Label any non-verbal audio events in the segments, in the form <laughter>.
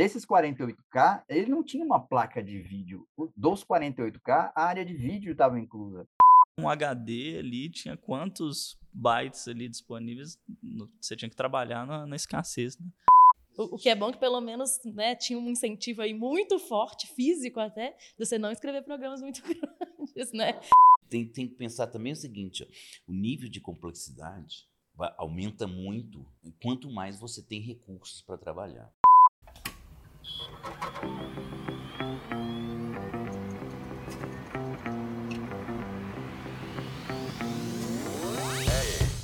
Desses 48K, ele não tinha uma placa de vídeo. Dos 48K, a área de vídeo estava inclusa. Um HD ali tinha quantos bytes ali disponíveis? Você tinha que trabalhar na, na escassez, né? O, que é bom que pelo menos né, tinha um incentivo aí muito forte, físico até, de você não escrever programas muito <laughs> grandes, né? Tem, tem que pensar também o seguinte, ó, o nível de complexidade aumenta muito quanto mais você tem recursos para trabalhar.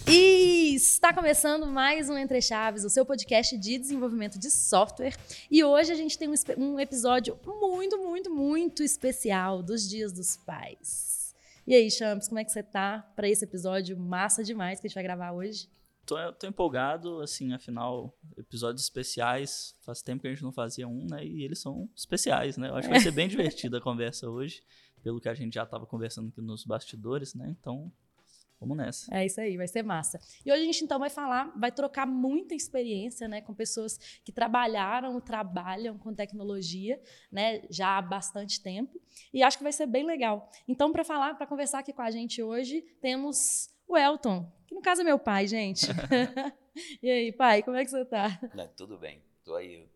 E está começando mais um Entre Chaves, o seu podcast de desenvolvimento de software. E hoje a gente tem um, um episódio muito, muito, muito especial dos Dias dos Pais. E aí, Champs, como é que você tá para esse episódio massa demais que a gente vai gravar hoje? Tô, tô, empolgado, assim, afinal, episódios especiais, faz tempo que a gente não fazia um, né? E eles são especiais, né? Eu acho que vai ser bem divertida a conversa hoje, pelo que a gente já estava conversando aqui nos bastidores, né? Então, vamos nessa. É isso aí, vai ser massa. E hoje a gente então vai falar, vai trocar muita experiência, né, com pessoas que trabalharam, trabalham com tecnologia, né, já há bastante tempo. E acho que vai ser bem legal. Então, para falar, para conversar aqui com a gente hoje, temos o Elton, que no caso é meu pai, gente. <laughs> <laughs> e aí, pai, como é que você está? tudo bem. Estou aí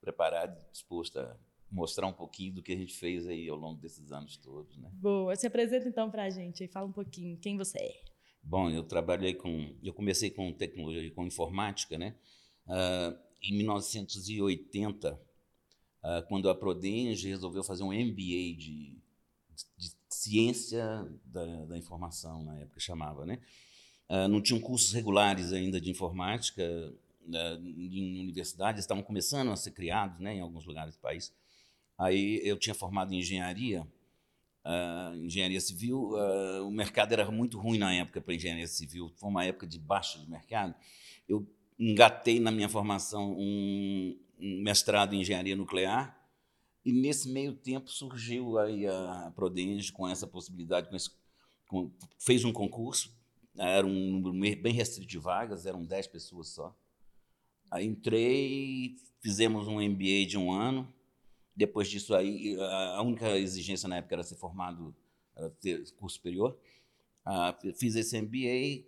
preparado, disposto a mostrar um pouquinho do que a gente fez aí ao longo desses anos todos, né? Boa. Se apresenta então para a gente e fala um pouquinho quem você é. Bom, eu trabalhei com, eu comecei com tecnologia, com informática, né? Uh, em 1980, uh, ah, quando a Prodenge resolveu fazer um MBA de, de ciência da, da, informação, na época chamava, né? Uh, não tinham cursos regulares ainda de informática uh, em universidades, estavam começando a ser criados, né, em alguns lugares do país. Aí eu tinha formado em engenharia, uh, engenharia civil. o mercado era muito ruim na época para engenharia civil. Foi uma época de baixa de mercado. Eu engatei na minha formação um, um mestrado em engenharia nuclear e nesse meio tempo surgiu aí a Prodenge com essa possibilidade, com esse, com, fez um concurso, era um número bem restrito de vagas, eram 10 pessoas só. Aí entrei, fizemos um MBA de um ano. Depois disso aí, a única exigência na época era ser formado, era ter curso superior. Ah, fiz esse MBA,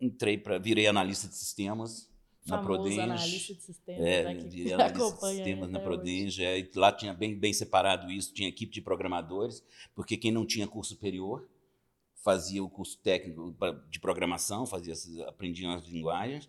entrei para, virei analista de sistemas na Prodenge. analista de sistemas, é, né, que <laughs> analista de sistemas na Prodenge. É, lá tinha bem, bem separado isso, tinha equipe de programadores, porque quem não tinha curso superior fazia o curso técnico de programação, fazia, aprendia as linguagens,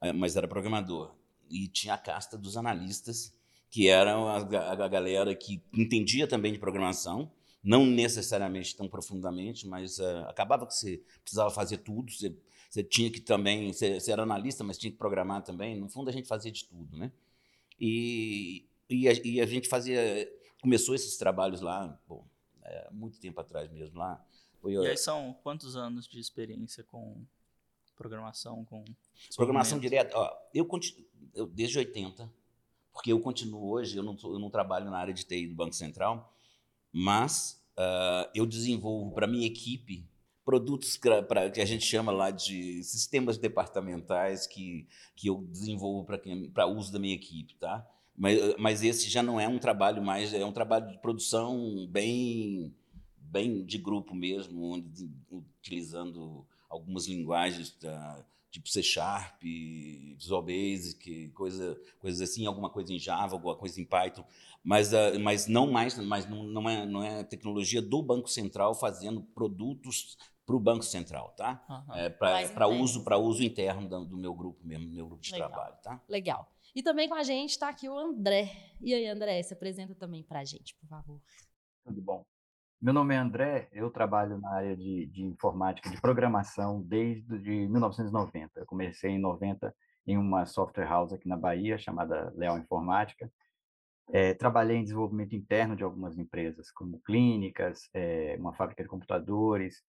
é, mas era programador. E tinha a casta dos analistas, que eram a, a galera que entendia também de programação, não necessariamente tão profundamente, mas uh, acabava que você precisava fazer tudo, você você tinha que também, você, você, era analista, mas tinha que programar também. No fundo, a gente fazia de tudo, né? E, e, a, e a gente fazia, começou esses trabalhos lá, bom, é, muito tempo atrás mesmo lá. Foi, e aí são quantos anos de experiência com programação, com programação direta? Ó, eu continuo, eu, desde 80, porque eu continuo hoje, eu não, eu não trabalho na área de TI do Banco Central, mas uh, eu desenvolvo para minha equipe produtos pra, que a gente chama lá de sistemas departamentais que, que eu desenvolvo para uso da minha equipe, tá? Mas, mas esse já não é um trabalho mais, é um trabalho de produção bem, bem de grupo mesmo, onde, utilizando algumas linguagens da, tipo C Sharp, Visual Basic, coisa, coisas assim, alguma coisa em Java, alguma coisa em Python, mas, uh, mas não mais, mas não, não, é, não é tecnologia do Banco Central fazendo produtos para o Banco Central, tá? Uhum. É, para uso, para uso interno do, do, meu grupo mesmo, do meu grupo de Legal. trabalho, tá? Legal. E também com a gente está aqui o André. E aí, André, se apresenta também para a gente, por favor. Tudo bom. Meu nome é André, eu trabalho na área de, de informática, de programação desde de 1990. Eu comecei em 90 em uma software house aqui na Bahia chamada Leal Informática. É, trabalhei em desenvolvimento interno de algumas empresas, como clínicas, é, uma fábrica de computadores,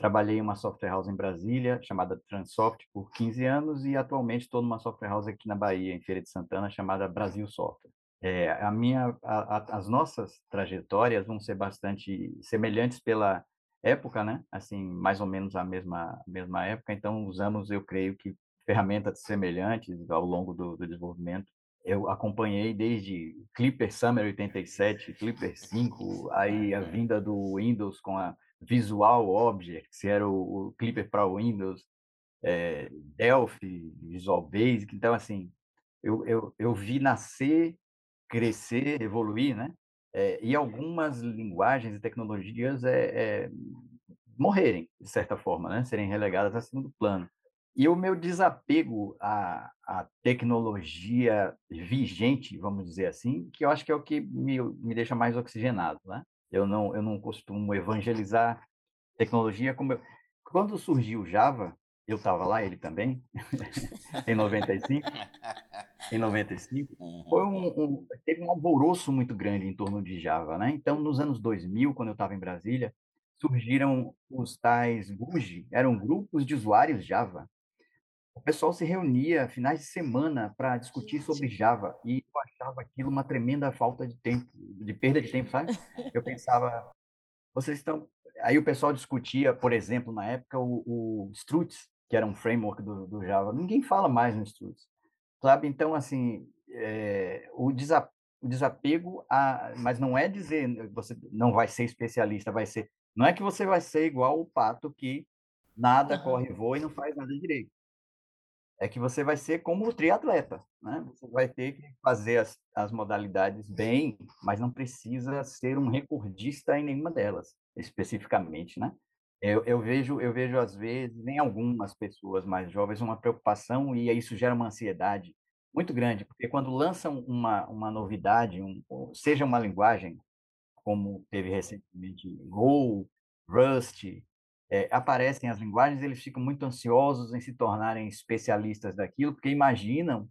Trabalhei em uma software house em Brasília, chamada Transoft, por 15 anos, e atualmente estou numa software house aqui na Bahia, em Feira de Santana, chamada Brasil Software. É, a minha, a, a, as nossas trajetórias vão ser bastante semelhantes pela época, né? Assim, mais ou menos a mesma, mesma época. Então, usamos, eu creio que, ferramentas semelhantes ao longo do, do desenvolvimento. eu acompanhei desde Clipper Summer 87, Clipper 5, aí a vinda do Windows com a Visual Objects, que era o, o Clipper para Windows, é, Delphi, Visual Basic. Então, assim, eu, eu, eu vi nascer, crescer, evoluir, né? É, e algumas linguagens e tecnologias é, é, morrerem, de certa forma, né? serem relegadas a segundo plano. E o meu desapego à, à tecnologia vigente, vamos dizer assim, que eu acho que é o que me, me deixa mais oxigenado. Né? Eu, não, eu não costumo evangelizar tecnologia como eu... Quando surgiu Java, eu estava lá, ele também, <laughs> em 95. em 95, foi um, um, teve um alvoroço muito grande em torno de Java, né? Então, nos anos 2000, quando eu estava em Brasília, surgiram os tais GUJ, eram grupos de usuários Java. O pessoal se reunia finais de semana para discutir sobre Java e eu achava aquilo uma tremenda falta de tempo, de perda de tempo, sabe? Eu pensava, vocês estão. Aí o pessoal discutia, por exemplo, na época, o, o Struts, que era um framework do, do Java. Ninguém fala mais no Struts, sabe? Então, assim, é, o, desa, o desapego, a, mas não é dizer você não vai ser especialista, vai ser. Não é que você vai ser igual o pato que nada uhum. corre, voa e não faz nada direito. É que você vai ser como o triatleta, né? Você vai ter que fazer as, as modalidades bem, mas não precisa ser um recordista em nenhuma delas, especificamente, né? Eu, eu, vejo, eu vejo às vezes em algumas pessoas mais jovens uma preocupação e isso gera uma ansiedade muito grande, porque quando lançam uma, uma novidade, um, seja uma linguagem, como teve recentemente Go, Rust, é, aparecem as linguagens, eles ficam muito ansiosos em se tornarem especialistas daquilo, porque imaginam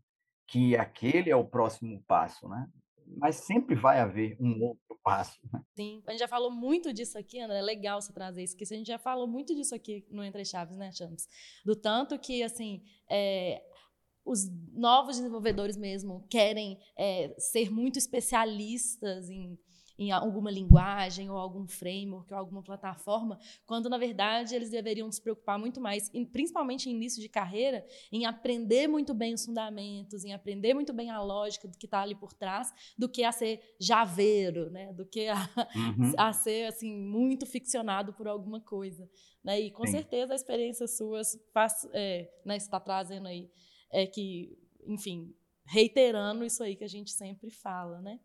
que aquele é o próximo passo, né? Mas sempre vai haver um outro passo. Né? Sim, a gente já falou muito disso aqui, André, é legal você trazer isso, porque a gente já falou muito disso aqui no Entre Chaves, né, Chames? Do tanto que, assim, é, os novos desenvolvedores mesmo querem é, ser muito especialistas em em alguma linguagem ou algum framework ou alguma plataforma, quando na verdade eles deveriam se preocupar muito mais, principalmente em início de carreira, em aprender muito bem os fundamentos, em aprender muito bem a lógica do que está ali por trás, do que a ser javeiro, né? do que a, uhum. a ser assim muito ficcionado por alguma coisa. Né? E com Sim. certeza a experiência sua faz, é, né, está trazendo aí é que, enfim, reiterando isso aí que a gente sempre fala, né?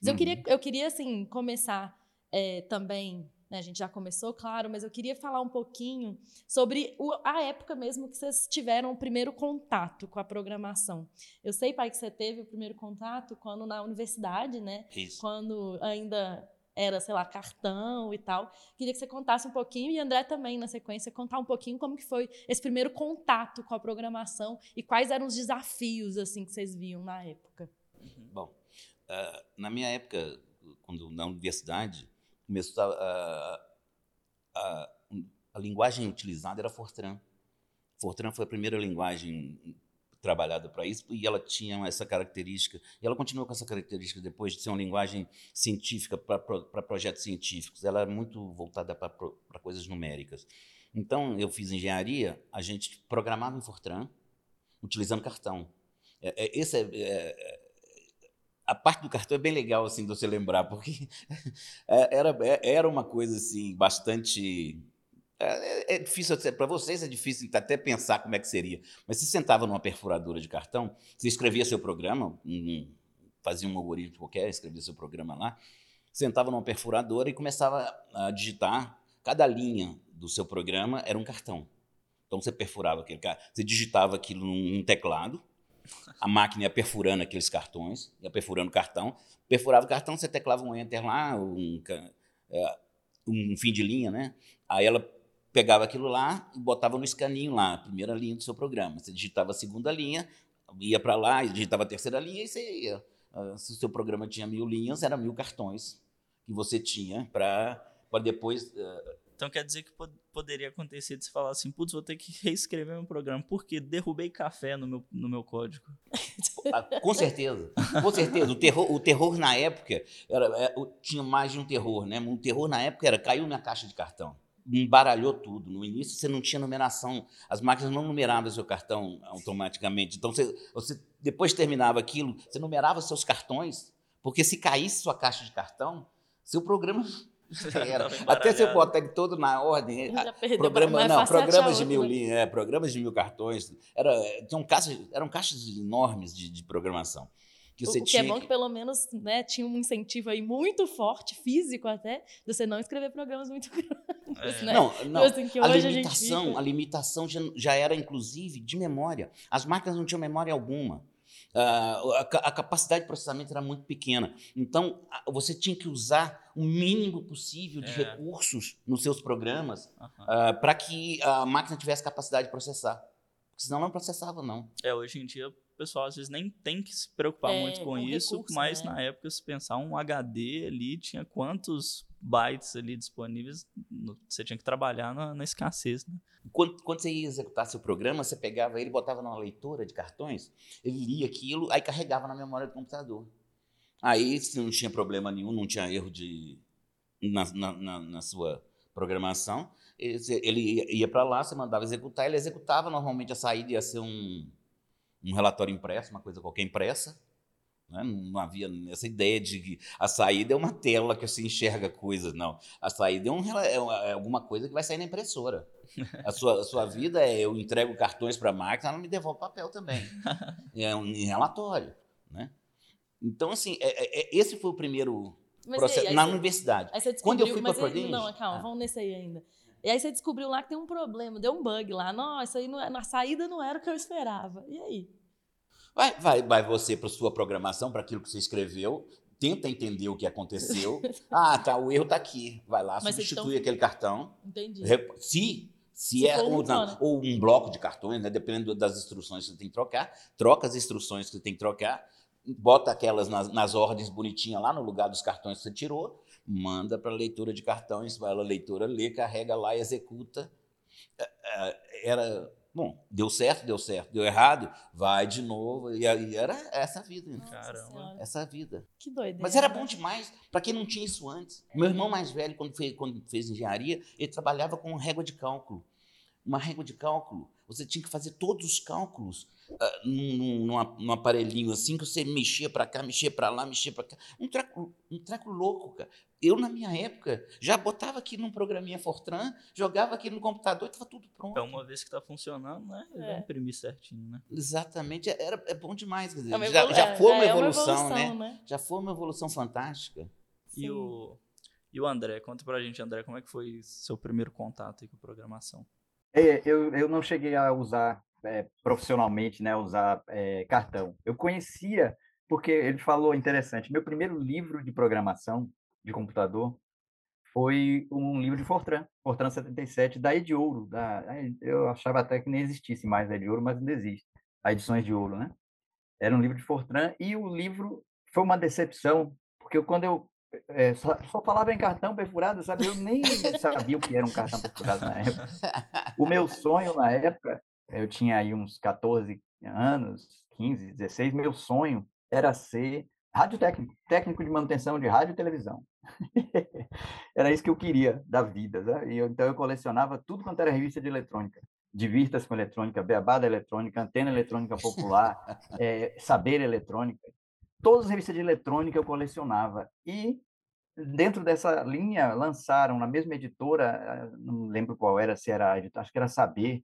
Mas uhum. eu, queria, eu queria, assim, começar é, também né, a gente já começou, claro, mas eu queria falar um pouquinho sobre o, a época mesmo que vocês tiveram o primeiro contato com a programação. Eu sei, pai, que você teve o primeiro contato quando na universidade, né? Isso. Quando ainda era, sei lá, cartão e tal. Queria que você contasse um pouquinho e André também, na sequência, contar um pouquinho como que foi esse primeiro contato com a programação e quais eram os desafios assim que vocês viam na época. Uhum. Bom, Uh, na minha época, quando na universidade, começou a, a, a, linguagem utilizada era Fortran. Fortran foi a primeira linguagem trabalhada para isso e ela tinha essa característica e ela continua com essa característica depois de ser uma linguagem científica para projetos científicos. Ela é muito voltada para coisas numéricas. Então eu fiz engenharia a gente programava em Fortran utilizando cartão. É, é, esse é, é a parte do cartão é bem legal assim de você lembrar, porque <laughs> é, era, é, era uma coisa assim bastante é, é difícil para vocês é difícil até pensar como é que seria. Mas você sentava numa perfuradora de cartão, você escrevia seu programa, fazia um algoritmo qualquer, escrevia seu programa lá, sentava numa perfuradora e começava a digitar. Cada linha do seu programa era um cartão. Então você perfurava aquele, você digitava aquilo num teclado a máquina ia perfurando aqueles cartões, ia perfurando o cartão. Perfurava o cartão, você teclava um enter lá, um, é, um fim de linha, né? Aí ela pegava aquilo lá e botava no escaninho lá, a primeira linha do seu programa. Você digitava a segunda linha, ia para lá, digitava a terceira linha e você ia. Ah, se o seu programa tinha mil linhas, era mil cartões que você tinha para depois uh, então quer dizer que pod poderia acontecer de você falar assim, putz, vou ter que reescrever meu programa, porque derrubei café no meu, no meu código. Ah, com certeza, com certeza. O terror, o terror na época era, era, é, tinha mais de um terror, né? Um terror na época era caiu na caixa de cartão. embaralhou tudo. No início você não tinha numeração, as máquinas não numeravam seu cartão automaticamente. Então você, você depois terminava aquilo, você numerava seus cartões, porque se caísse sua caixa de cartão, seu programa era. <laughs> Até se eu botar todo na ordem, programa, não, programas de mil né? linhas, é, programas de mil cartões, era, tinham caixas, eram caixas enormes de, de programação. Que o, o que é bom que, que pelo menos né, tinha um incentivo aí muito forte, físico até, de você não escrever programas muito <laughs> grandes. É. Né? Não, não. Assim, a limitação, a, a limitação já, já era, inclusive, de memória. As máquinas não tinham memória alguma. Uh, a, capacidade de processamento era muito pequena. Então, você tinha que usar o mínimo possível de é. recursos nos seus programas uh uh, para que a máquina tivesse capacidade de processar. Porque senão não processava, não. É, hoje em dia o pessoal às vezes nem tem que se preocupar é, muito com isso, recurso, mas né? na época, se pensar um HD ali, tinha quantos bytes ali disponíveis, você tinha que trabalhar na, na escassez, né? Quando, quando, você ia executar seu programa, você pegava ele, botava numa leitura de cartões, ele lia aquilo, aí carregava na memória do computador. Aí, se não tinha problema nenhum, não tinha erro de, na, na, na, sua programação, ele, ele ia para lá, você mandava executar, ele executava, normalmente a saída ia ser um um relatório impresso, uma coisa qualquer impressa. Né? Não havia essa ideia de que a saída é uma tela que você enxerga coisas, não. A saída é, um, é, é alguma coisa que vai sair na impressora. A sua, a sua vida é eu entrego cartões para a máquina, ela me devolve papel também. <laughs> É um relatório. Né? Então, assim, é, é, é, esse foi o primeiro mas processo aí, aí na você, universidade. Quando eu fui para Prodenge... Não, calma, ah. vamos nesse aí ainda. E aí você descobriu lá que tem um problema, deu um bug lá. Nossa, aí não, é, na saída não era o que eu esperava. E aí? Vai, vai, vai você para sua programação, para aquilo que você escreveu, tenta entender o que aconteceu. <laughs> ah, tá, o erro está aqui. Vai lá, Mas substitui aquele cartão. Entendi. Se se, se é ou, não, ou, um bloco de cartões, né, dependendo das instruções que você tem que trocar, troca as instruções que você tem que trocar, bota aquelas nas, nas ordens bonitinhas lá no lugar dos cartões que você tirou, manda para a leitura de cartões, vai a leitura, lê, carrega lá, executa. É, é, era bom, deu certo, deu certo, deu errado, vai de novo e aí era essa vida, Nossa Caramba. Essa vida. Que doideira. Mas era bom demais para quem não tinha isso antes. Meu irmão mais velho quando fez, quando fez engenharia, ele trabalhava com régua de cálculo. Uma régua de cálculo, você tinha que fazer todos os cálculos uh, num, num, num, aparelhinho assim, que você mexia para cá, mexia para lá, mexia para cá. Um treco, um treco louco, cara. Eu, na minha época, já botava aqui num programinha Fortran, jogava aqui no computador e estava tudo pronto. É uma vez que está funcionando, né? É. vai imprimir certinho, né? Exatamente. É, era, é bom demais. Quer dizer, é já, já, foi uma, é, evolução, uma evolução, né? né? Já foi uma evolução fantástica. E o, e o André? Conta pra gente, André, como é que foi seu primeiro contato com programação? É, eu, eu não cheguei a usar é, profissionalmente, né, usar é, cartão. Eu conhecia, porque ele falou interessante, meu primeiro livro de programação de computador foi um livro de Fortran, Fortran 77, da Ediouro. Da, eu achava até que nem existisse mais a Ediouro, mas ainda existe, a Edições de Ouro, né? Era um livro de Fortran e o livro foi uma decepção, porque quando eu é, só, só, falava em cartão perfurado, sabe? Eu nem sabia o que era um cartão perfurado na época. O meu sonho na época eu tinha aí uns 14 anos, 15, 16, meu sonho era ser radiotécnico, técnico de manutenção de rádio e televisão. <laughs> era isso que eu queria da vida, né? E eu, então eu colecionava tudo quanto era revista de eletrônica. Divirta-se com eletrônica, Beabá da eletrônica, Antena Eletrônica Popular, é, <laughs> Saber Eletrônica. Todas as revistas de eletrônica eu colecionava. E dentro dessa linha lançaram na mesma editora, não lembro qual era, se era, acho que era Saber,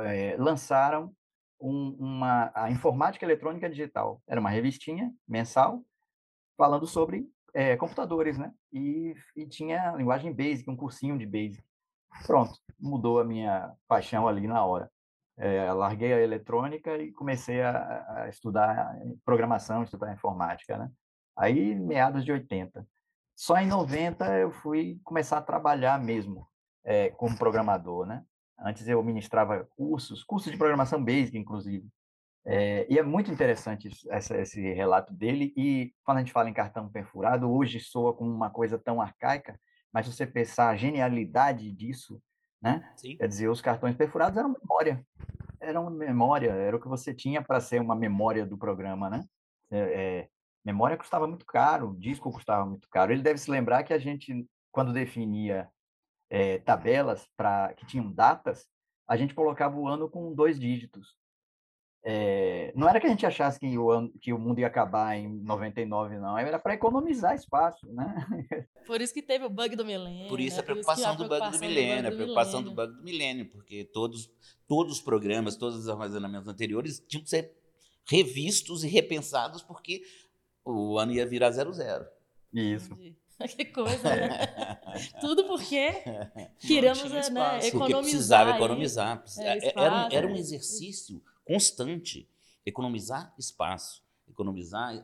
é, lançaram um, uma, a Informática Eletrônica Digital. Era uma revistinha mensal falando sobre é, computadores, né? E, e tinha linguagem Basic, um cursinho de Basic. Pronto, mudou a minha paixão ali na hora. É, larguei a eletrônica e comecei a, a, estudar programação, estudar informática, né? Aí, meados de 80. Só em 90 eu fui começar a trabalhar mesmo é, como programador, né? Antes eu ministrava cursos, cursos de programação basic, inclusive. É, e é muito interessante essa, esse relato dele. E quando a gente fala em cartão perfurado, hoje soa como uma coisa tão arcaica, mas você pensar a genialidade disso, né? Sim. Quer dizer, os cartões perfurados eram memória. Eram memória, era o que você tinha para ser uma memória do programa, né? É, é, memória custava muito caro, disco custava muito caro. Ele deve se lembrar que a gente, quando definia é, tabelas para que tinham datas, a gente colocava o ano com dois dígitos. É, não era que a gente achasse que o, que o mundo ia acabar em 99, não. Era para economizar espaço, né? <laughs> Por isso que teve o bug do milênio. Por isso né? a preocupação, do, bug do milênio, a preocupação do bug do milênio, porque todos, todos os programas, todos os armazenamentos anteriores tinham que ser revistos e repensados, porque o ano ia virar zero zero. Isso. <laughs> Que coisa, né? <laughs> Tudo porque queríamos né, economizar. Porque precisava economizar. É, era, era um exercício constante. Economizar espaço. Economizar.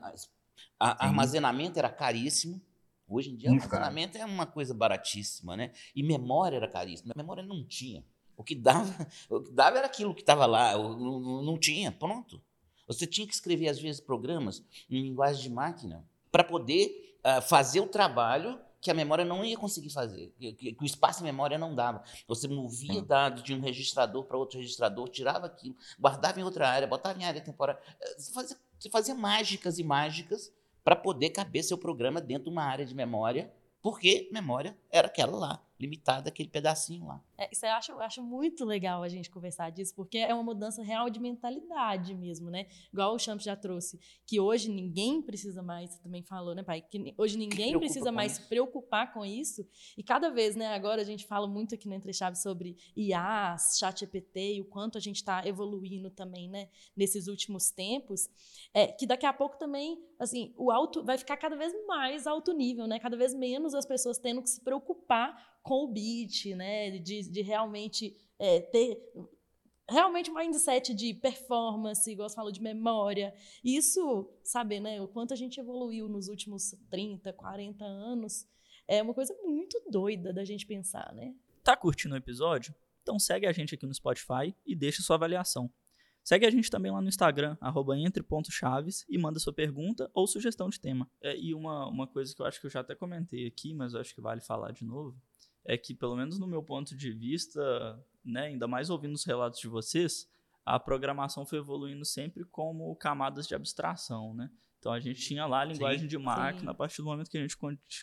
A, a armazenamento era caríssimo. Hoje em dia, Muito armazenamento caro. é uma coisa baratíssima, né? E memória era caríssima. Memória não tinha. O que dava, <laughs> o que dava era aquilo que estava lá. Não, não tinha. Pronto. Você tinha que escrever, às vezes, programas em linguagem de máquina para poder uh, fazer o trabalho que a memória não ia conseguir fazer, que, que, o espaço de memória não dava. Você movia dados de um registrador para outro registrador, tirava aquilo, guardava em outra área, botava em área temporária. Eh, você fazia, você fazia mágicas e mágicas para poder caber seu programa dentro de uma área de memória, porque memória era aquela lá limitada aquele pedacinho lá. É, isso eu acho, eu acho muito legal a gente conversar disso, porque é uma mudança real de mentalidade mesmo, né? Igual o Champs já trouxe, que hoje ninguém precisa mais, você também falou, né, pai? Que hoje ninguém precisa mais se preocupar com isso. E cada vez, né, agora a gente fala muito aqui no Entre Chaves sobre IA, chat EPT e o quanto a gente está evoluindo também, né, nesses últimos tempos, é, que daqui a pouco também, assim, o alto vai ficar cada vez mais alto nível, né? Cada vez menos as pessoas tendo que se preocupar com o beat, né? De, de realmente é, ter realmente um mindset de performance, igual você falou, de memória. Isso, saber, né, o quanto a gente evoluiu nos últimos 30, 40 anos, é uma coisa muito doida da gente pensar, né? Tá curtindo o episódio? Então segue a gente aqui no Spotify e deixa sua avaliação. Segue a gente também lá no Instagram, entre.chaves, e manda sua pergunta ou sugestão de tema. É, e uma, uma coisa que eu acho que eu já até comentei aqui, mas eu acho que vale falar de novo, é que, pelo menos no meu ponto de vista, né, ainda mais ouvindo os relatos de vocês, a programação foi evoluindo sempre como camadas de abstração, né? Então a gente tinha lá a linguagem sim, de máquina, sim. a partir do momento que a gente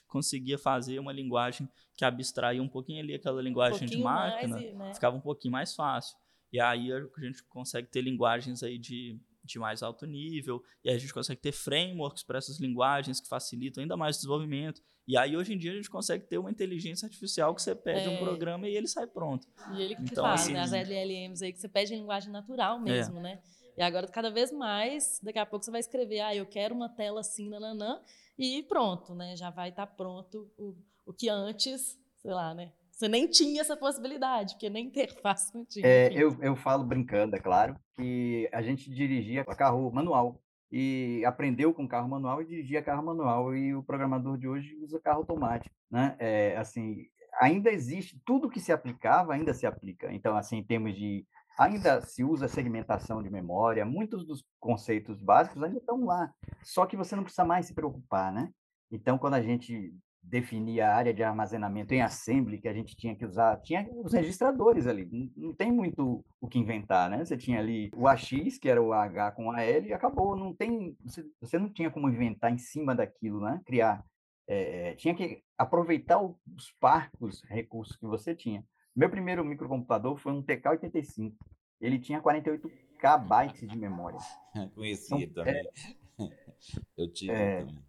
conseguia fazer uma linguagem que abstraía um pouquinho ali aquela linguagem um de máquina, mais, né? ficava um pouquinho mais fácil. E aí a gente consegue ter linguagens aí de, de mais alto nível, e aí a gente consegue ter frameworks para essas linguagens que facilitam ainda mais o desenvolvimento. E aí, hoje em dia, a gente consegue ter uma inteligência artificial que você pede é. um programa e ele sai pronto. E ele que então, faz, assim, né? As LLMs aí que você pede em linguagem natural mesmo, é. né? E agora, cada vez mais, daqui a pouco você vai escrever, ah, eu quero uma tela assim, nananã, e pronto, né? Já vai estar tá pronto o, o que antes, sei lá, né? Você nem tinha essa possibilidade, porque nem interface não tinha. É, eu, eu falo brincando, é claro, que a gente dirigia carro manual e aprendeu com carro manual e dirigia carro manual e o programador de hoje usa carro automático, né? É, assim, ainda existe tudo que se aplicava ainda se aplica. Então, assim, em termos de ainda se usa segmentação de memória, muitos dos conceitos básicos ainda estão lá. Só que você não precisa mais se preocupar, né? Então, quando a gente definir a área de armazenamento em assembly que a gente tinha que usar, tinha os registradores ali, não, não, tem muito o que inventar, né? Você tinha ali o AX, que era o H com a L, e acabou, não tem, você, você não tinha como inventar em cima daquilo, né? Criar, é, tinha que aproveitar os parcos recursos que você tinha. Meu primeiro microcomputador foi um TK-85, ele tinha 48 KB de memória. <laughs> Conhecia então, também. É, <laughs> Eu tive é, também.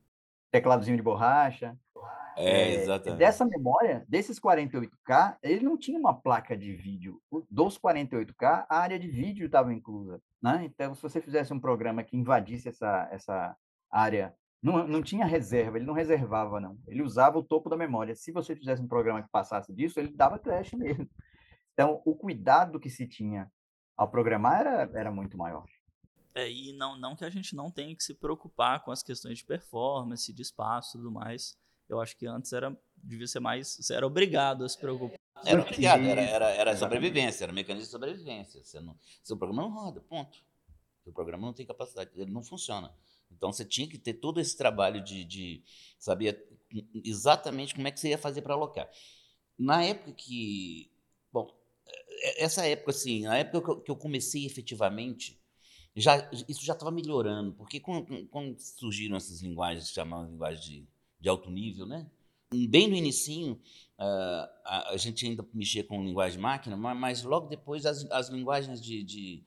Tecladozinho de borracha, é, exatamente. Dessa memória, desses 48K, ele não tinha uma placa de vídeo. Dos 48K, a área de vídeo estava inclusa. Né? Então, se você fizesse um programa que invadisse essa, essa área, não, não tinha reserva, ele não reservava, não. Ele usava o topo da memória. Se você fizesse um programa que passasse disso, ele dava crash <laughs> mesmo. Então, o cuidado que se tinha ao programar era, era muito maior. É, e não, não que a gente não tenha que se preocupar com as questões de performance, de espaço e tudo mais eu acho que antes era devia ser mais. Você era obrigado a se preocupar. Era obrigado, era, era, era sobrevivência, era mecanismo de sobrevivência. Você não, seu programa não roda, ponto. Seu programa não tem capacidade, ele não funciona. Então você tinha que ter todo esse trabalho de, de saber exatamente como é que você ia fazer para alocar. Na época que. Bom, é, essa época, assim, na época que eu comecei efetivamente, já, isso já estava melhorando, porque quando, quando surgiram essas linguagens, chamavam linguagem de de alto nível, né? bem no inicinho, uh, a, a, gente ainda mexia com linguagem máquina, mas, logo depois as, as linguagens de, de,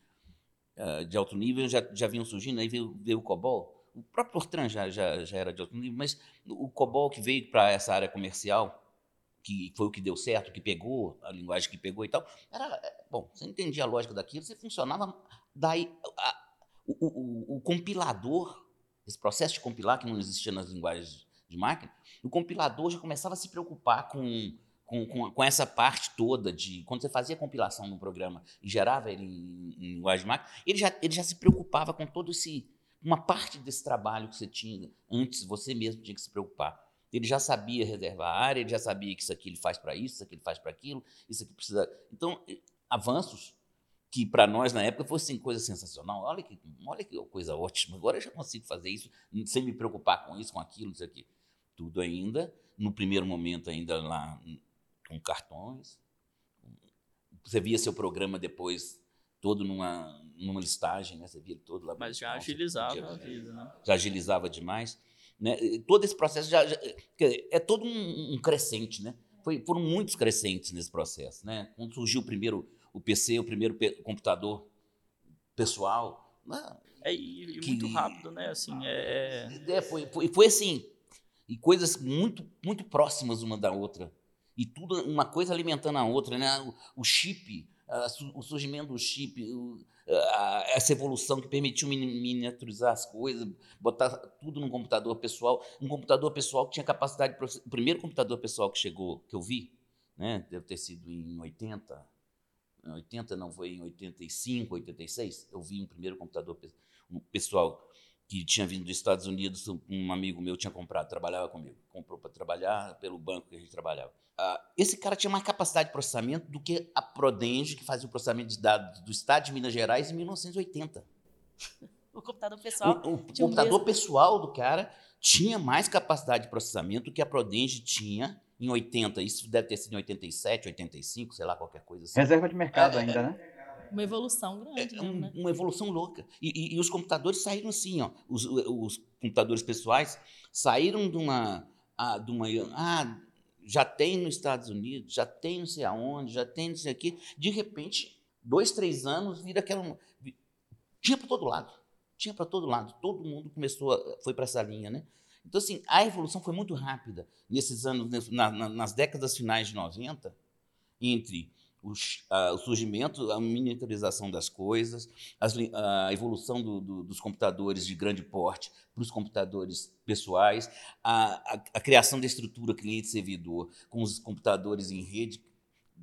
uh, de, alto nível já, já vinham surgindo, aí veio, veio o COBOL. O próprio Fortran já, já, já era de alto nível, mas o COBOL que veio para essa área comercial, que foi o que deu certo, que pegou, a linguagem que pegou e tal, era, bom, você entendia a lógica daquilo, você funcionava, daí a, o, o, o compilador, esse processo de compilar que não existia nas linguagens de máquina, o compilador já começava a se preocupar com, com, com, com, essa parte toda de quando você fazia compilação no programa e gerava ele em, em, linguagem de máquina, ele já, ele já se preocupava com todo esse uma parte desse trabalho que você tinha antes, você mesmo tinha que se preocupar. Ele já sabia reservar a área, ele já sabia que isso aqui ele faz para isso, isso aqui ele faz para aquilo, isso aqui precisa. Então, avanços que para nós na época fossem coisa sensacional. Olha que, olha que coisa ótima. Agora eu já consigo fazer isso sem me preocupar com isso, com aquilo, isso aqui tudo ainda, no primeiro momento ainda lá com cartões. Você via seu programa depois todo numa, numa listagem, né? Você via todo lá. Mas já agilizava a vida, né? Já agilizava demais. Né? Todo esse processo já, já é todo um, um, crescente, né? Foi, foram muitos crescentes nesse processo, né? Quando surgiu o primeiro o PC, o primeiro computador pessoal, né? É, e, e que, muito rápido, né? Assim, é... é, é foi, foi, foi assim, e coisas muito muito próximas uma da outra e tudo uma coisa alimentando a outra, né? O, o chip, o surgimento do chip, essa evolução que permitiu miniaturizar as coisas, botar tudo num computador pessoal, um computador pessoal que tinha capacidade, o primeiro computador pessoal que chegou, que eu vi, né? Deve ter sido em 80, 80 não foi em 85, 86, eu vi um primeiro computador pessoal que tinha vindo dos Estados Unidos, um amigo meu tinha comprado, trabalhava comigo, comprou para trabalhar pelo banco que a gente trabalhava. Uh, esse cara tinha mais capacidade de processamento do que a Prodenge, que fazia o processamento de dados do Estado de Minas Gerais em 1980. <laughs> O computador pessoal. O, o computador pessoal do cara tinha mais capacidade de processamento do que a Prodenge tinha em 80. Isso deve ter sido em 87, 85, sei lá, qualquer coisa assim. Reserva de mercado é, ainda, né? Uma evolução grande, é, um, né? Uma evolução louca. E, e, e, os computadores saíram assim, ó. Os, os computadores pessoais saíram de uma, ah, de uma. Ah, já tem nos Estados Unidos, já tem não sei aonde, já tem não sei aqui. De repente, dois, três anos, vira aquela. Tinha para todo lado. Tinha para todo lado. Todo mundo começou, a, foi para essa linha, né? Então, assim, a evolução foi muito rápida nesses anos, na, na, nas décadas finais de 90, entre os, o surgimento, a miniaturização das coisas, as, a evolução do, do, dos computadores de grande porte para os computadores pessoais, a, a, a criação da estrutura cliente-servidor com os computadores em rede,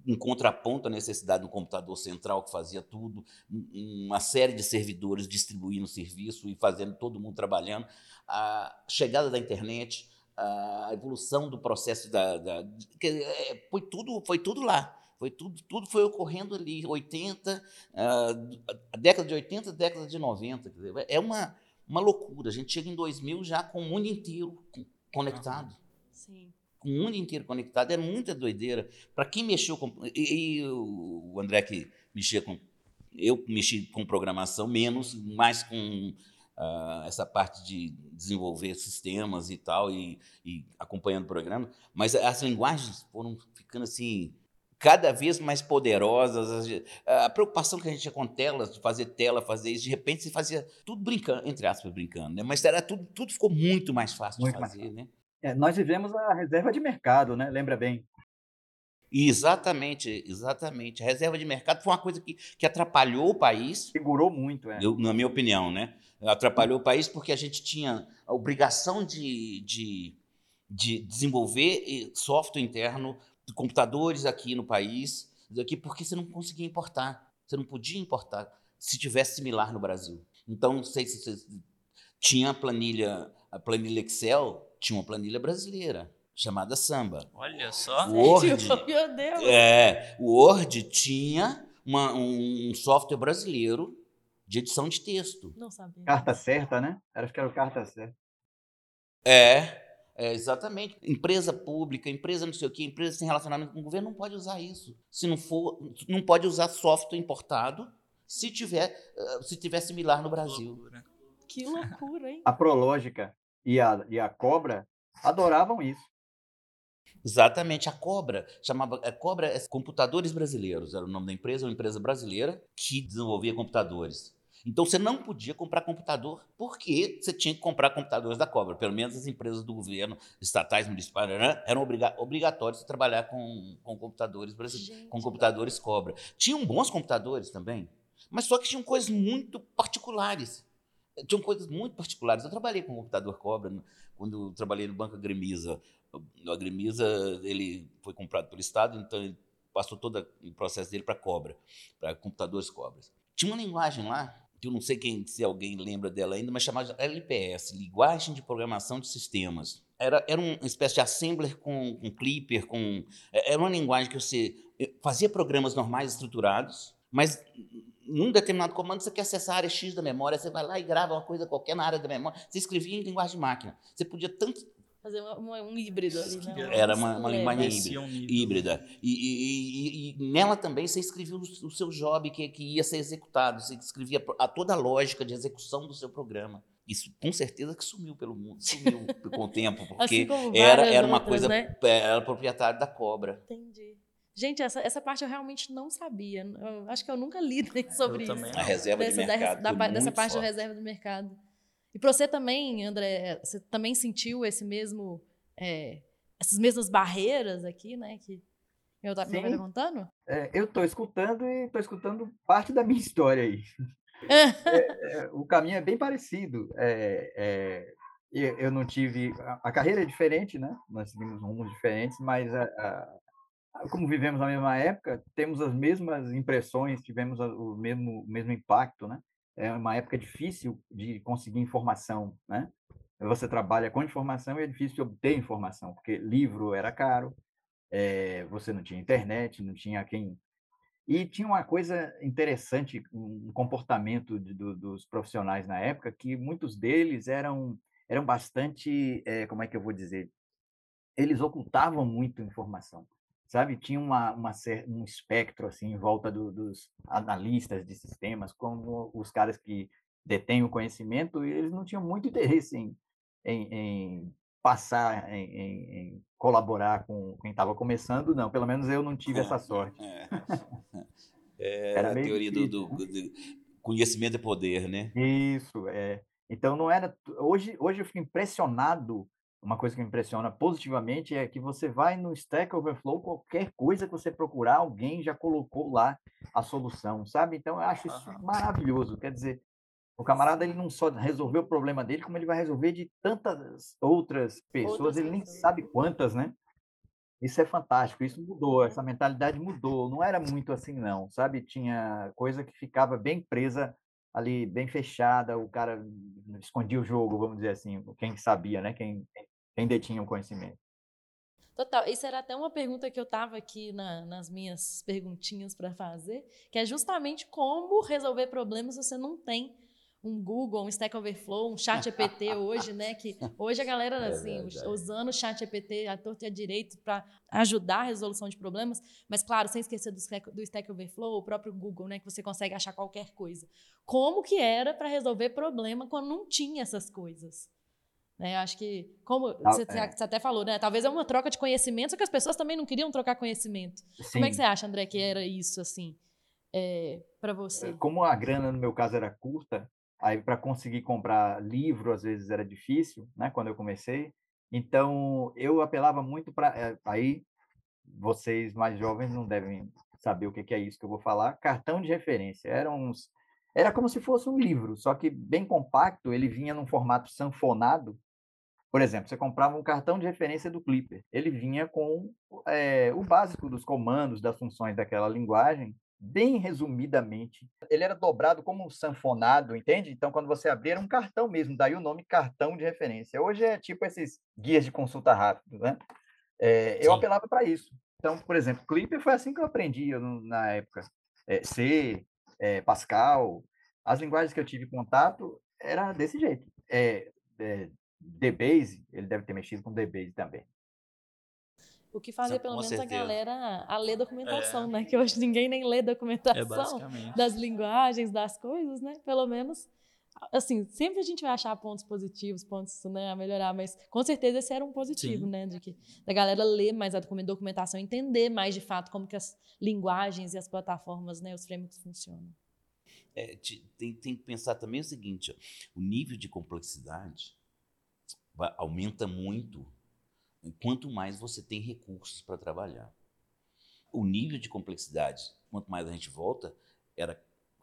em contraponto à necessidade do computador central que fazia tudo, uma série de servidores distribuindo serviço e fazendo todo mundo trabalhando, a chegada da internet, a evolução do processo da, da é, foi tudo foi tudo lá foi tudo, tudo foi ocorrendo ali, 80, uh, a década de 80, década de 90. Dizer, é uma, uma loucura. A gente chega em 2000 já com o mundo inteiro conectado. Sim. Com o mundo inteiro conectado. É muita doideira. Para quem mexeu com. E, e, o André que mexia com. Eu mexi com programação menos, mais com Uh, essa parte de desenvolver sistemas e tal, e, e, acompanhando o programa, mas as linguagens foram ficando assim cada vez mais poderosas. A preocupação que a gente tinha com telas, de fazer tela, fazer isso, de repente você fazia tudo brincando, entre aspas, brincando, né? Mas era tudo, tudo ficou muito mais fácil muito de fazer, mais. né? É, nós vivemos a reserva de mercado, né? Lembra bem? Exatamente, exatamente. A reserva de mercado foi uma coisa que, que atrapalhou o país. Segurou muito, é. Eu, na minha opinião, né? Atrapalhou o país porque a gente tinha a obrigação de, de, de desenvolver software interno computadores aqui no país, aqui porque você não conseguia importar. Você não podia importar se tivesse similar no Brasil. Então, não sei se você tinha a planilha, a planilha Excel, tinha uma planilha brasileira chamada Samba. Olha só. O Word, <laughs> Meu Deus. É, o Word tinha uma, um software brasileiro de edição de texto. Não sabia. Carta certa, né? Acho que era o carta certa. É, é, exatamente. Empresa pública, empresa não sei o quê, empresa sem relacionamento com o governo não pode usar isso. Se não for, não pode usar software importado se tiver, eh, se tiver similar no Brasil. Loucura. Que loucura, hein? A Prológica e a, e a Cobra adoravam isso. Exatamente, a Cobra chamava a Cobra é Computadores Brasileiros, era o nome da empresa, uma empresa brasileira que desenvolvia computadores. Então você não podia comprar computador, porque você tinha que comprar computadores da Cobra. Pelo menos as empresas do governo, estatais, municipais, né, eram obrigatórios de trabalhar com, com computadores brasileiros, com computadores Cobra. Tinham bons computadores também, mas só que tinham coisas muito particulares. Tinham coisas muito particulares. Eu trabalhei com computador Cobra quando trabalhei no Banco Agremisa. O Agremisa ele foi comprado pelo Estado, então ele passou todo o processo dele para Cobra, para computadores Cobras. Tinha uma linguagem lá que eu não sei quem, se alguém lembra dela ainda, mas chamada LPS, Linguagem de Programação de Sistemas. Era, era uma espécie de assembler com, com clipper, com, é, era uma linguagem que você eh, fazia programas normais estruturados, mas num determinado comando você quer acessar a área X da memória, você vai lá e grava uma coisa qualquer na área da memória, você escrevia em linguagem de máquina. Você podia tanto Fazer uma, um híbrido ali, né? Era uma, uma linguagem híbrida. E, e, e, e, nela também você escrevia o, o seu job que, que ia ser executado, você escrevia a, toda a lógica de execução do seu programa. Isso com certeza que sumiu pelo mundo, sumiu <laughs> com o tempo, porque assim era, era uma outras, coisa, né? É, era proprietário da cobra. Entendi. Gente, essa, essa parte eu realmente não sabia. Eu acho que eu nunca li <laughs> sobre eu isso. A reserva dessa, de mercado. Da, dessa parte forte. da reserva do mercado. E para você também, André, você também sentiu esse mesmo, é, essas mesmas barreiras aqui, né? Que eu estava contando? É, eu estou escutando e estou escutando parte da <laughs> minha história aí. <laughs> é, é, o caminho é bem parecido. É, é, eu não tive. A, a, carreira é diferente, né? Nós seguimos rumos diferentes, mas a, a, como vivemos na mesma época, temos as mesmas impressões, tivemos o mesmo, o mesmo impacto, né? É uma época difícil de conseguir informação, né? Você trabalha com informação e é difícil obter informação, porque livro era caro, é, você não tinha internet, não tinha quem... E tinha uma coisa interessante, um comportamento de, do, dos profissionais na época, que muitos deles eram, eram bastante, é, como é que eu vou dizer, eles ocultavam muito informação sabe? Tinha uma, uma, um espectro assim em volta do, dos analistas de sistemas, como os caras que detêm o conhecimento, e eles não tinham muito interesse em, em, em passar, em, em, colaborar com quem estava começando, não. Pelo menos eu não tive essa <laughs> sorte. É, <laughs> é a teoria do, do, né? do, conhecimento é poder, né? Isso, é. Então não era. Hoje, hoje eu fico impressionado uma coisa que me impressiona positivamente é que você vai no Stack Overflow, qualquer coisa que você procurar, alguém já colocou lá a solução, sabe? Então eu acho isso maravilhoso. Quer dizer, o camarada ele não só resolveu o problema dele, como ele vai resolver de tantas outras pessoas, outras ele nem pessoas. sabe quantas, né? Isso é fantástico, isso mudou, essa mentalidade mudou. Não era muito assim, não, sabe? Tinha coisa que ficava bem presa ali bem fechada, o cara escondia o jogo, vamos dizer assim, quem sabia, né? Quem, quem detinha o conhecimento. Total. Isso era até uma pergunta que eu estava aqui na, nas minhas perguntinhas para fazer, que é justamente como resolver problemas se você não tem um Google, um Stack Overflow, um Chat GPT hoje, né? Que hoje a galera, é assim, usando o Chat GPT à torta e à direito para ajudar a resolução de problemas, mas, claro, sem esquecer do Stack, do Stack Overflow, o próprio Google, né? Que você consegue achar qualquer coisa. Como que era para resolver problema quando não tinha essas coisas? Né? Acho que, como você, é. você, até falou, né? Talvez é uma troca de conhecimento, só que as pessoas também não queriam trocar conhecimento. Sim. Como é que você acha, André, que era isso, assim, é, para você? Como a grana, no meu caso, era curta, Aí, para conseguir comprar livro, às vezes era difícil, né? Quando eu comecei. Então, eu apelava muito para. Eh, aí, vocês mais jovens não devem saber o que é isso que eu vou falar. Cartão de referência. Era, uns, era como se fosse um livro, só que bem compacto. Ele vinha num formato sanfonado. Por exemplo, você comprava um cartão de referência do Clipper. Ele vinha com é, o básico dos comandos, das funções daquela linguagem, bem resumidamente, ele era dobrado como um sanfonado, entende? Então, quando você abria, era um cartão mesmo, daí o nome cartão de referência. Hoje é tipo esses guias de consulta rápido, né? É, eu apelava para isso. Então, por exemplo, Clipper foi assim que eu aprendi eu, na época. É, C, é, Pascal, as linguagens que eu tive contato era desse jeito. É, é, DBase, ele deve ter mexido com DBase também. O que fazia, pelo menos, certeza. a galera a ler documentação, é. né? Que hoje ninguém nem lê documentação é das linguagens, das coisas, né? Pelo menos assim, sempre a gente vai achar pontos positivos, pontos né, a melhorar, mas com certeza esse era um positivo, Sim. né? De que da galera ler mais a document- documentação, entender mais de fato como que as linguagens e as plataformas, né, os frameworks funcionam. É, te- tem, tem que pensar também o seguinte: ó, o nível de complexidade aumenta muito quanto mais você tem recursos para trabalhar. O nível de complexidade, quanto mais a gente volta, era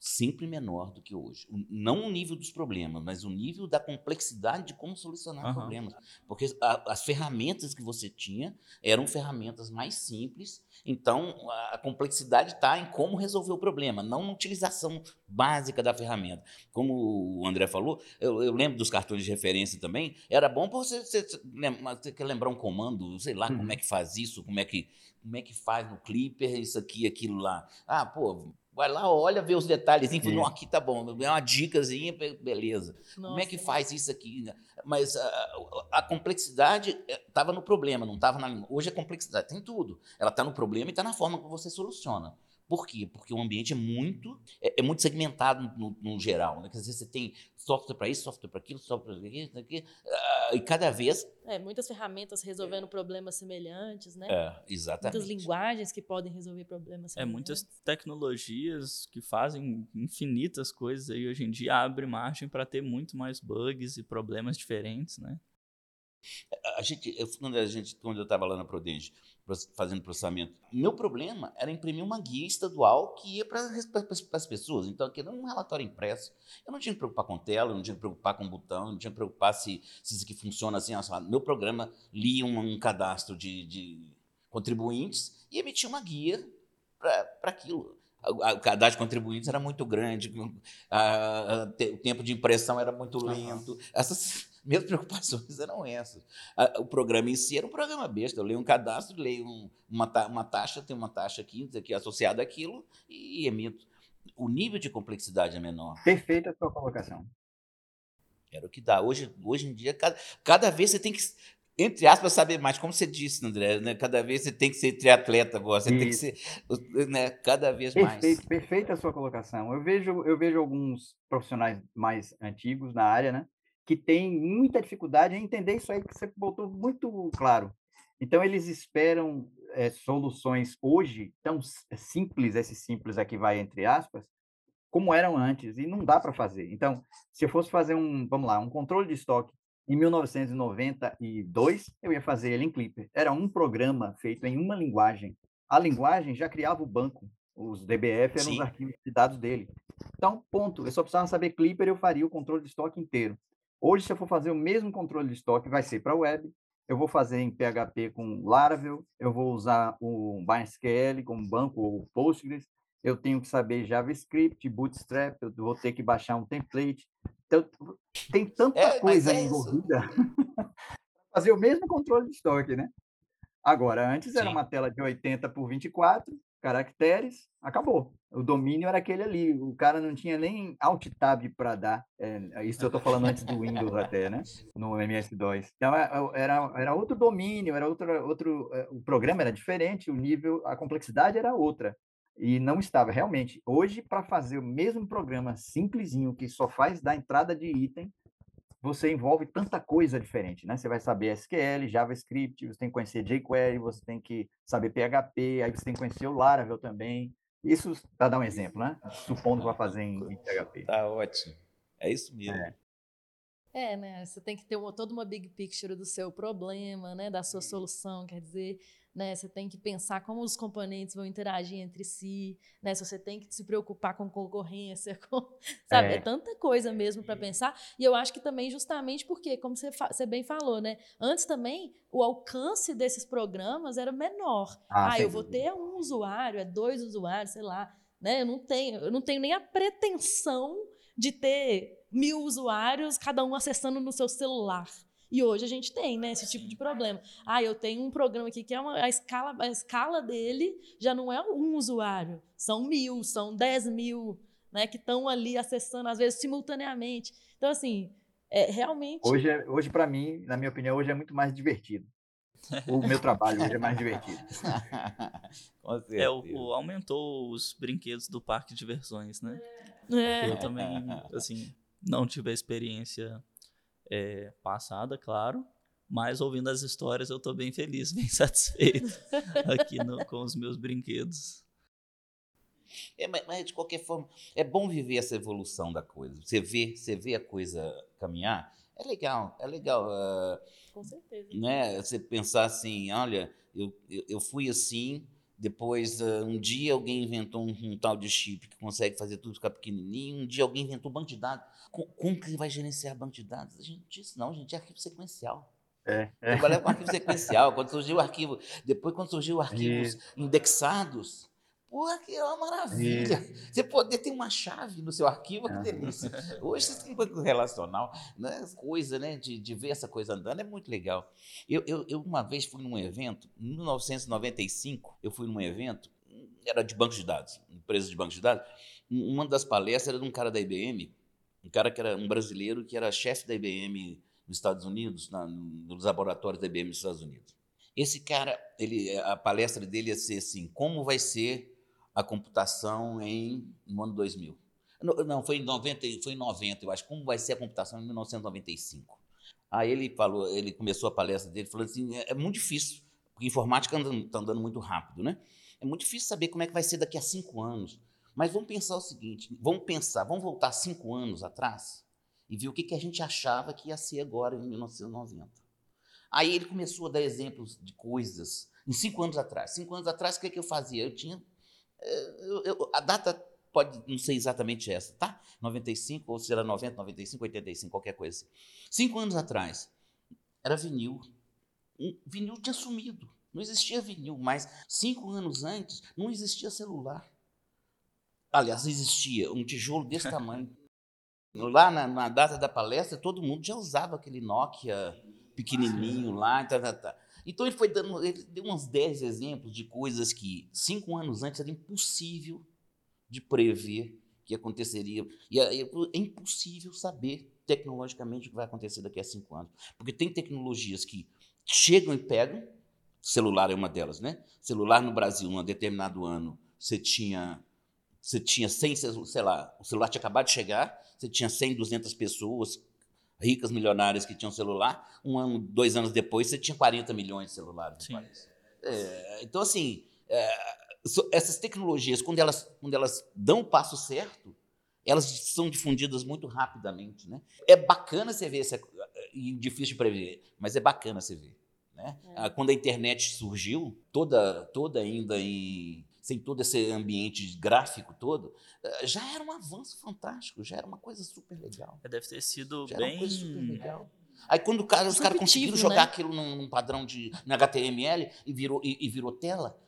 sempre menor do que hoje. Não o nível dos problemas, mas o nível da complexidade de como solucionar Aham. problemas. Porque a- as ferramentas que você tinha eram ferramentas mais simples, então a, a complexidade está em como resolver o problema, não na utilização básica da ferramenta. Como o André falou, eu, eu lembro dos cartões de referência também, era bom para você, você, você quer lembrar um comando, sei lá Uhum. como é que faz isso, como é que, como é que faz no Clipper, isso aqui, aquilo lá. Ah, pô, vai lá, olha, vê os detalhes, Sim. não, aqui tá bom, é uma dicasinha, be- beleza. Como é que Nossa, faz isso aqui? né? Mas a, a complexidade estava no problema, não estava na língua. Hoje a complexidade tem tudo. Ela está no problema e está na forma que você soluciona. Por quê? Porque o ambiente é muito, é, é muito segmentado no, no geral. Né? Quer dizer, você tem software para isso, software para aquilo, software para aquilo, aquilo ah, e cada vez. É, muitas ferramentas resolvendo problemas semelhantes, né? É, exatamente. Muitas linguagens que podem resolver problemas É, semelhantes. muitas tecnologias que fazem infinitas coisas aí hoje em dia abre margem para ter muito mais bugs e problemas diferentes, né? A gente, eu, quando, a gente, quando eu estava lá na Prudente fazendo processamento, meu problema era imprimir uma guia estadual que ia para as pessoas. Então, aqui era um relatório impresso. Eu não tinha que preocupar com tela, eu não tinha que preocupar com botão, eu não tinha que preocupar se, se isso aqui funciona assim. Meu programa lia um, um cadastro de, de contribuintes e emitia uma guia para aquilo. O cadastro de contribuintes era muito grande, a- a- o tempo de impressão era muito lento. Essas minhas <laughs> preocupações eram essas. O programa em si era um programa besta. Eu leio um cadastro, leio um- uma, uma taxa, tem uma taxa aqui, aqui associada àquilo e emito. O nível de complexidade é menor. Perfeita a sua colocação. Era o que dá. Hoje, hoje em dia, cada, cada vez você tem que, entre aspas, saber mais. Como você disse, André, né? cada vez você tem que ser triatleta agora. Você tem que ser né? cada vez mais. Perfeito, perfeita a sua colocação. Eu vejo, eu vejo alguns profissionais mais antigos na área, né, que têm muita dificuldade em entender isso aí que você botou muito claro. Então, eles esperam eh, soluções hoje tão s- simples, esse simples aqui vai entre aspas, como eram antes, e não dá para fazer. Então, se eu fosse fazer um, vamos lá, um controle de estoque em 1992, eu ia fazer ele em Clipper. Era um programa feito em uma linguagem. A linguagem já criava o banco. Os DBF eram Sim. os arquivos de dados dele. Então, ponto. Eu só precisava saber Clipper, eu faria o controle de estoque inteiro. Hoje, se eu for fazer o mesmo controle de estoque, vai ser para web. Eu vou fazer em PHP com Laravel, eu vou usar o MySQL como banco ou Postgres, eu tenho que saber JavaScript, Bootstrap, eu vou ter que baixar um template. Então, tem tanta É, coisa é envolvida <laughs> fazer o mesmo controle de estoque, né? Agora, antes era Sim. uma tela de 80 por 24 caracteres, acabou. O domínio era aquele ali, o cara não tinha nem Alt Tab para dar. É, isso eu estou falando antes do Windows até, né? No MS-DOS. Então, é, é, era, era outro domínio, era outro, outro, é, o programa era diferente, o nível, a complexidade era outra. E não estava, realmente. Hoje, para fazer o mesmo programa simplesinho, que só faz da entrada de item, você envolve tanta coisa diferente, né? Você vai saber SQL, JavaScript, você tem que conhecer jQuery, você tem que saber PHP, aí você tem que conhecer o Laravel também. Isso, para dar um exemplo, né? Supondo que vai fazer em, em PHP. Tá ótimo. É isso mesmo. É. É, né? Você tem que ter uma, toda uma big picture do seu problema, né? Da sua solução, quer dizer, né? Você tem que pensar como os componentes vão interagir entre si, né? Se você tem que se preocupar com concorrência, <laughs> com, sabe? É. É. tanta coisa mesmo para pensar. E eu acho que também justamente porque, como você, fa- você bem falou, né? Antes também o alcance desses programas era menor. Ah, Ah, eu vou ter um usuário, é dois usuários, sei lá, né? Eu não tenho, eu não tenho nem a pretensão de ter mil usuários, cada um acessando no seu celular. E hoje a gente tem, né, esse tipo de problema. Ah, eu tenho um programa aqui que é uma, a escala, a escala dele já não é um usuário, são mil, são dez mil, né, que estão ali acessando às vezes simultaneamente. Então assim, é realmente Hoje, é- hoje para mim, na minha opinião, hoje é muito mais divertido. O meu trabalho hoje é mais divertido. <laughs> Com certeza. É, o, o- aumentou os brinquedos do parque de diversões, né? é, Eu também, assim, Não tive a experiência é, passada, claro, mas ouvindo as histórias eu estou bem feliz, <laughs> bem satisfeito aqui no, com os meus brinquedos. É, mas, mas, de qualquer forma, é bom viver essa evolução da coisa. Você vê, você vê a coisa caminhar, é legal, é legal. Uh, Com certeza. Né? Você pensar assim, olha, eu, eu, eu fui assim, depois, uh, um dia alguém inventou um, um, tal de chip que consegue fazer tudo ficar pequenininho. Um dia alguém inventou banco de dados. Com, como que vai gerenciar banco de dados? A gente disse, não, gente, é arquivo sequencial. É, é. Trabalhar com arquivo sequencial. Quando surgiu o arquivo, depois quando surgiu arquivos indexados, Porra, que é uma maravilha. E... Você poder ter uma chave no seu arquivo, que delícia. <laughs> Hoje você tem um banco relacional, né? coisa, né? De, de ver essa coisa andando, é muito legal. Eu, eu, eu, uma vez fui num evento, em 1995, eu fui num evento, era de banco de dados, empresa de banco de dados. Uma das palestras era de um cara da IBM, um cara que era um brasileiro que era chefe da IBM nos Estados Unidos, na, nos laboratórios da IBM nos Estados Unidos. Esse cara, ele, a palestra dele ia ser assim: como vai ser a computação em, no ano 2000. Não, foi em 90, foi em 90, eu acho. Como vai ser a computação em 1995? Aí ele falou, ele começou a palestra dele falando assim, é, é muito difícil, porque informática está andando muito rápido, né? É muito difícil saber como é que vai ser daqui a cinco anos. Mas vamos pensar o seguinte, vamos pensar, vamos voltar cinco anos atrás e ver o que, que a gente achava que ia ser agora em 1990. Aí ele começou a dar exemplos de coisas em cinco anos atrás. Cinco anos atrás, o que, que eu fazia? Eu tinha eu, eu, a data pode não ser exatamente essa, tá? 95, ou será 90, 95, 85, qualquer coisa assim. Cinco anos atrás, era vinil. Um, vinil tinha sumido. Não existia vinil, mas cinco anos antes não existia celular. Aliás, existia um tijolo desse tamanho. <laughs> Lá na, na, data da palestra, todo mundo já usava aquele Nokia pequenininho lá. Tá, tá, tá. Então ele foi dando, ele deu uns 10 exemplos de coisas que cinco anos antes era impossível de prever que aconteceria. E é, impossível saber tecnologicamente o que vai acontecer daqui a cinco anos. Porque tem tecnologias que chegam e pegam, celular é uma delas, né? Celular no Brasil, num determinado ano, você tinha você tinha 100, sei lá, o celular tinha acabado de chegar, você tinha 100, 200 pessoas ricas milionárias que tinham celular, um ano, dois anos depois, você tinha 40 milhões de celulares no país. É, então, assim, é, essas tecnologias, quando elas, quando elas dão o passo certo, elas são difundidas muito rapidamente. Né? É bacana você ver, essa, e difícil de prever, mas é bacana você ver. Né? É. Quando a internet surgiu, toda, toda ainda em sem todo esse ambiente gráfico todo, eh, já era um avanço fantástico, já era uma coisa super legal. Deve ter sido já bem. Era uma coisa super legal. Aí quando o cara, os caras conseguiram jogar né? aquilo num, num, padrão de na HTML e virou, e, e virou tela,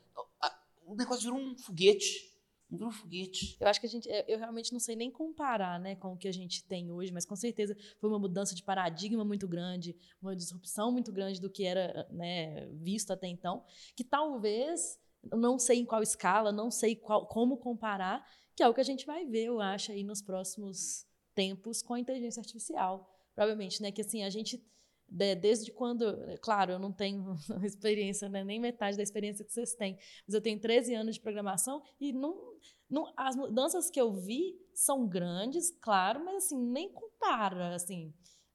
o negócio virou um foguete. Virou um foguete. Eu acho que a gente. Eu realmente não sei nem comparar né, com o que a gente tem hoje, mas com certeza foi uma mudança de paradigma muito grande, uma disrupção muito grande do que era né, visto até então, que talvez não sei em qual escala, não sei qual, como comparar, que é o que a gente vai ver, eu acho, aí nos próximos tempos com a inteligência artificial. Provavelmente, né? Que assim, a gente, desde quando. Claro, eu não tenho <laughs> experiência, né, nem metade da experiência que vocês têm, mas eu tenho 13 anos de programação e não, não, as mudanças que eu vi são grandes, claro, mas assim, nem compara, assim.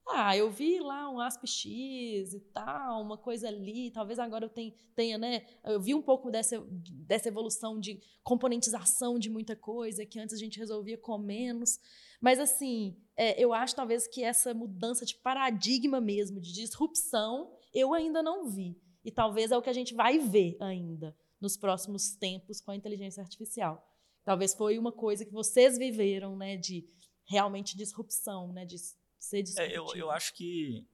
Ah, eu vi lá um ASP-X e tal, uma coisa ali, talvez agora eu tenha, né? Eu vi um pouco dessa, dessa evolução de componentização de muita coisa, que antes a gente resolvia com menos. Mas, assim, é, eu acho talvez que essa mudança de paradigma mesmo, de disrupção, eu ainda não vi. E talvez é o que a gente vai ver ainda nos próximos tempos com a inteligência artificial. Talvez foi uma coisa que vocês viveram, né, de realmente disrupção, né, de ser é, eu, eu acho que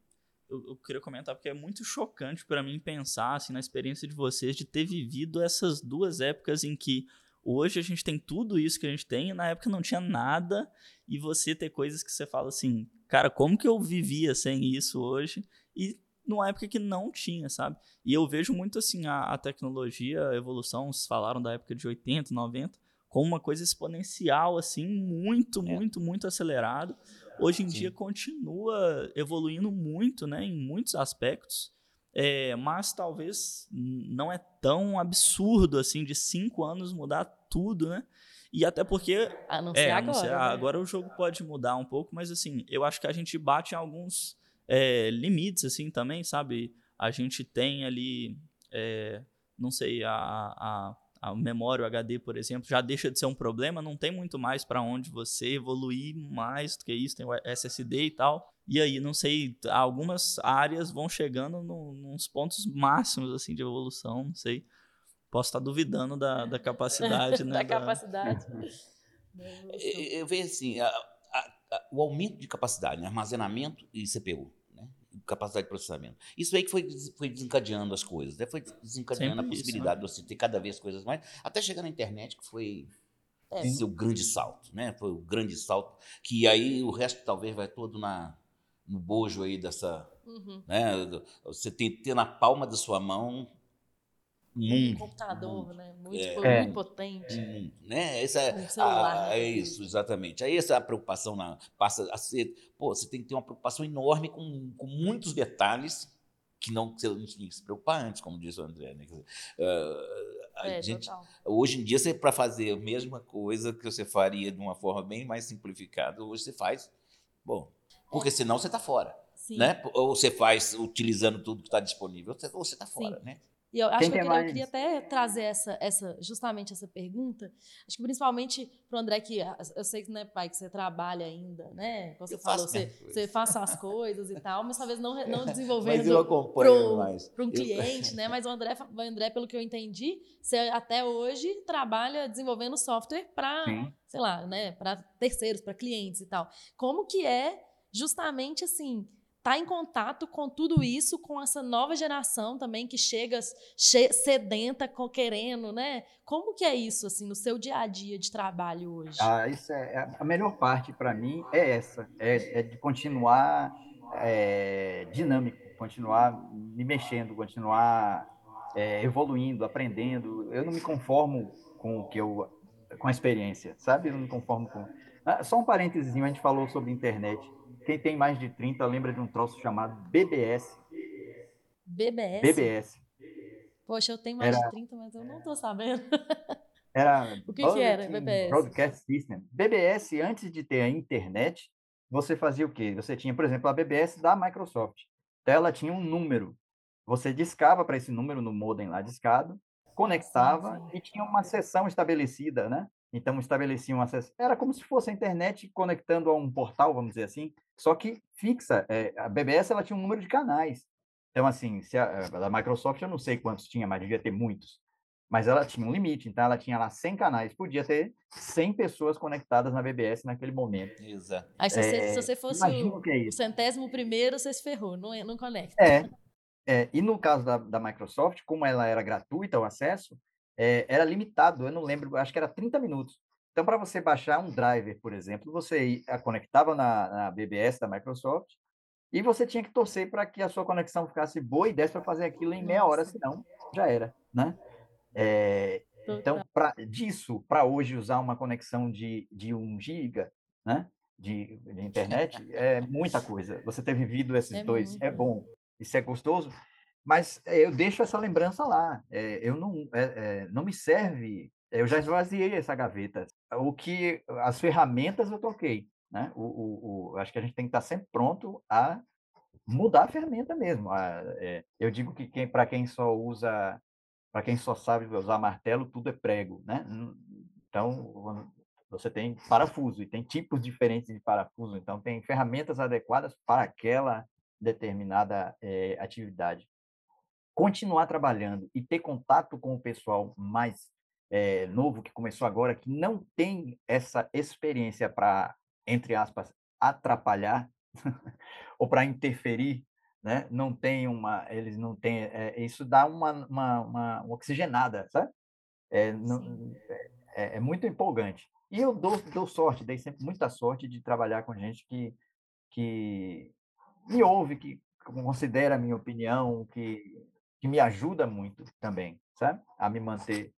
eu, eu, queria comentar porque é muito chocante para mim pensar assim na experiência de vocês de ter vivido essas duas épocas em que hoje a gente tem tudo isso que a gente tem e na época não tinha nada e você ter coisas que você fala assim, cara, como que eu vivia sem isso hoje? E numa época que não tinha, sabe? E eu vejo muito assim a, a tecnologia, a evolução, vocês falaram da época de 80, 90, como uma coisa exponencial assim, muito, é. muito, muito acelerado hoje em Sim. dia continua evoluindo muito, né, em muitos aspectos, é, mas talvez não é tão absurdo assim de cinco anos mudar tudo, né? E até porque. A não ser É, agora. não ser- né? agora o jogo pode mudar um pouco, mas assim, eu acho que a gente bate em alguns é, limites, assim, também, sabe? A gente tem ali, é, não sei, a, a, a memória, o HD, por exemplo, já deixa de ser um problema, não tem muito mais para onde você evoluir mais do que isso, tem o SSD e tal. E aí, não sei, algumas áreas vão chegando no, nos pontos máximos, assim, de evolução, não sei. Posso estar duvidando da, da <laughs> capacidade, né? da capacidade. <laughs> da. Eu eu vejo assim, a- a- a- o aumento de capacidade, né? armazenamento e CPU? Capacidade de processamento. Isso aí que foi, foi desencadeando as coisas, né? foi desencadeando Sempre a isso, possibilidade de você ter cada vez coisas mais, até chegar na internet, que foi É. seu grande salto, né? Foi o grande salto, que aí o resto talvez vai todo na, no bojo aí dessa, Uhum. né? Você tem que ter na palma da sua mão um computador, né? Muito, É. É. muito potente. um né? Essa é, Um celular, a- né? é isso, exatamente. Aí essa preocupação na, passa a ser, pô, você tem que ter uma preocupação enorme com, com muitos detalhes que não que você não tinha que se preocupar antes, como disse o André. Né? Ah, a É, gente, total. hoje em dia, você para fazer a mesma coisa que você faria de uma forma bem mais simplificada, hoje você faz, bom, porque senão você está fora, Sim. né? Ou você faz utilizando tudo que está disponível, ou você- ou você está fora, né? E eu acho que eu quer queria, eu queria até trazer essa, essa, justamente essa pergunta. Acho que principalmente para o André, que eu sei que, né, pai, que você trabalha ainda, né? Como você Eu falou, você, você faz as coisas e tal, mas talvez não, não <laughs> Mas eu desenvolvendo para um Eu- cliente, né? Mas o André, o André, pelo que eu entendi, você até hoje trabalha desenvolvendo software para, sei lá, né, para terceiros, para clientes e tal. Como que é justamente assim, tá em contato com tudo isso, com essa nova geração também que chega che- sedenta, querendo, né? Como que é isso assim no seu dia a dia de trabalho hoje? Ah, isso é, é- a melhor parte para mim é essa, é, é de continuar é, dinâmico, continuar me mexendo, continuar é, evoluindo, aprendendo. Eu não me conformo com o que eu, com a experiência, sabe? Eu não me conformo com. Ah, só um parênteses, a gente falou sobre internet. Quem tem mais de 30 lembra de um troço chamado BBS. BBS? BBS. Poxa, eu tenho mais Era- de 30, mas eu não tô sabendo. <laughs> Era O que que era, BBS? Broadcast System. BBS, antes de ter a internet, você fazia o quê? Você tinha, por exemplo, a BBS da Microsoft. Então, ela tinha um número. Você discava para esse número no modem lá discado, conectava sim. e tinha uma sessão estabelecida, né? Então, estabelecia uma sessão. Era como se fosse a internet conectando a um portal, vamos dizer assim, só que fixa. É, a BBS ela tinha um número de canais. Então, assim, se a, a da Microsoft eu não sei quantos tinha, mas devia ter muitos. Mas ela tinha um limite, então ela tinha lá 100 canais, podia ter 100 pessoas conectadas na BBS naquele momento. Exato. Aí se você, É, se você fosse o, é o isso. centésimo primeiro, você se ferrou, não, é- não conecta. É, é, e no caso da, da Microsoft, como ela era gratuita o acesso, é, era limitado, eu não lembro, acho que era 30 minutos. Então, para você baixar um driver, por exemplo, você ia- conectava na, na BBS da Microsoft e você tinha que torcer para que a sua conexão ficasse boa e desse para fazer aquilo em meia hora, senão já era, né? É, então, pra, disso, para hoje usar uma conexão de, de 1 giga, né, de, de <laughs> internet, é muita coisa. Você ter vivido esses É dois é muito. bom, isso é gostoso, mas é, eu deixo essa lembrança lá. É, eu não, é, é, não me serve, eu já esvaziei essa gaveta. O que as ferramentas eu toquei, né? O, o, o- acho que a gente tem que estar sempre pronto a mudar a ferramenta mesmo. A- é, eu digo que quem, para quem só usa para quem só sabe usar martelo, tudo é prego, né? Então, você tem parafuso e tem tipos diferentes de parafuso, então tem ferramentas adequadas para aquela determinada eh, atividade. Continuar trabalhando e ter contato com o pessoal mais eh, novo que começou agora, que não tem essa experiência para, entre aspas, atrapalhar <laughs> ou para interferir né? Não tem uma, eles não têm, é, isso dá uma, uma, uma, oxigenada, sabe? É, não- é, é muito empolgante. E eu dou, dou sorte, dei sempre muita sorte de trabalhar com gente que, que me ouve, que considera a minha opinião, que, que me ajuda muito também, sabe? A me manter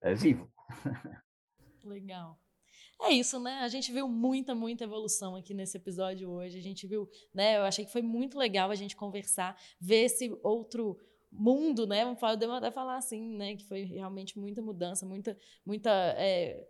é, vivo. <laughs> Legal. É isso, né? A gente viu muita, muita evolução aqui nesse episódio hoje. A gente viu, né? Eu achei que foi muito legal a gente conversar, ver esse outro mundo, né? Falar, podemos até falar assim, né? Que foi realmente muita mudança, muita, muita é,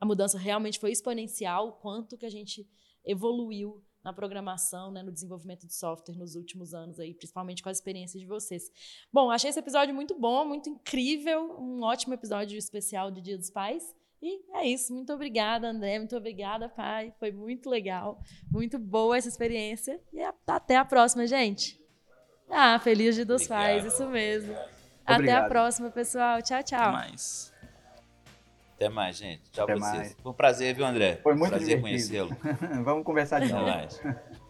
a mudança realmente foi exponencial, quanto que a gente evoluiu na programação, né, no desenvolvimento de software nos últimos anos aí, principalmente com as experiências de vocês. Bom, achei esse episódio muito bom, muito incrível, um ótimo episódio especial de Dia dos Pais. E é isso. Muito obrigada, André. Muito obrigada, pai. Foi muito legal. Muito boa essa experiência. E até a próxima, gente. Ah, feliz Dia dos Obrigado. Pais, isso mesmo. Obrigado. Até a próxima, pessoal. Tchau, tchau. Até mais. Até mais, gente. Tchau Até vocês. Mais. Foi um prazer, viu, André? Foi muito prazer conhecê-lo. <laughs> Vamos conversar de novo. <laughs>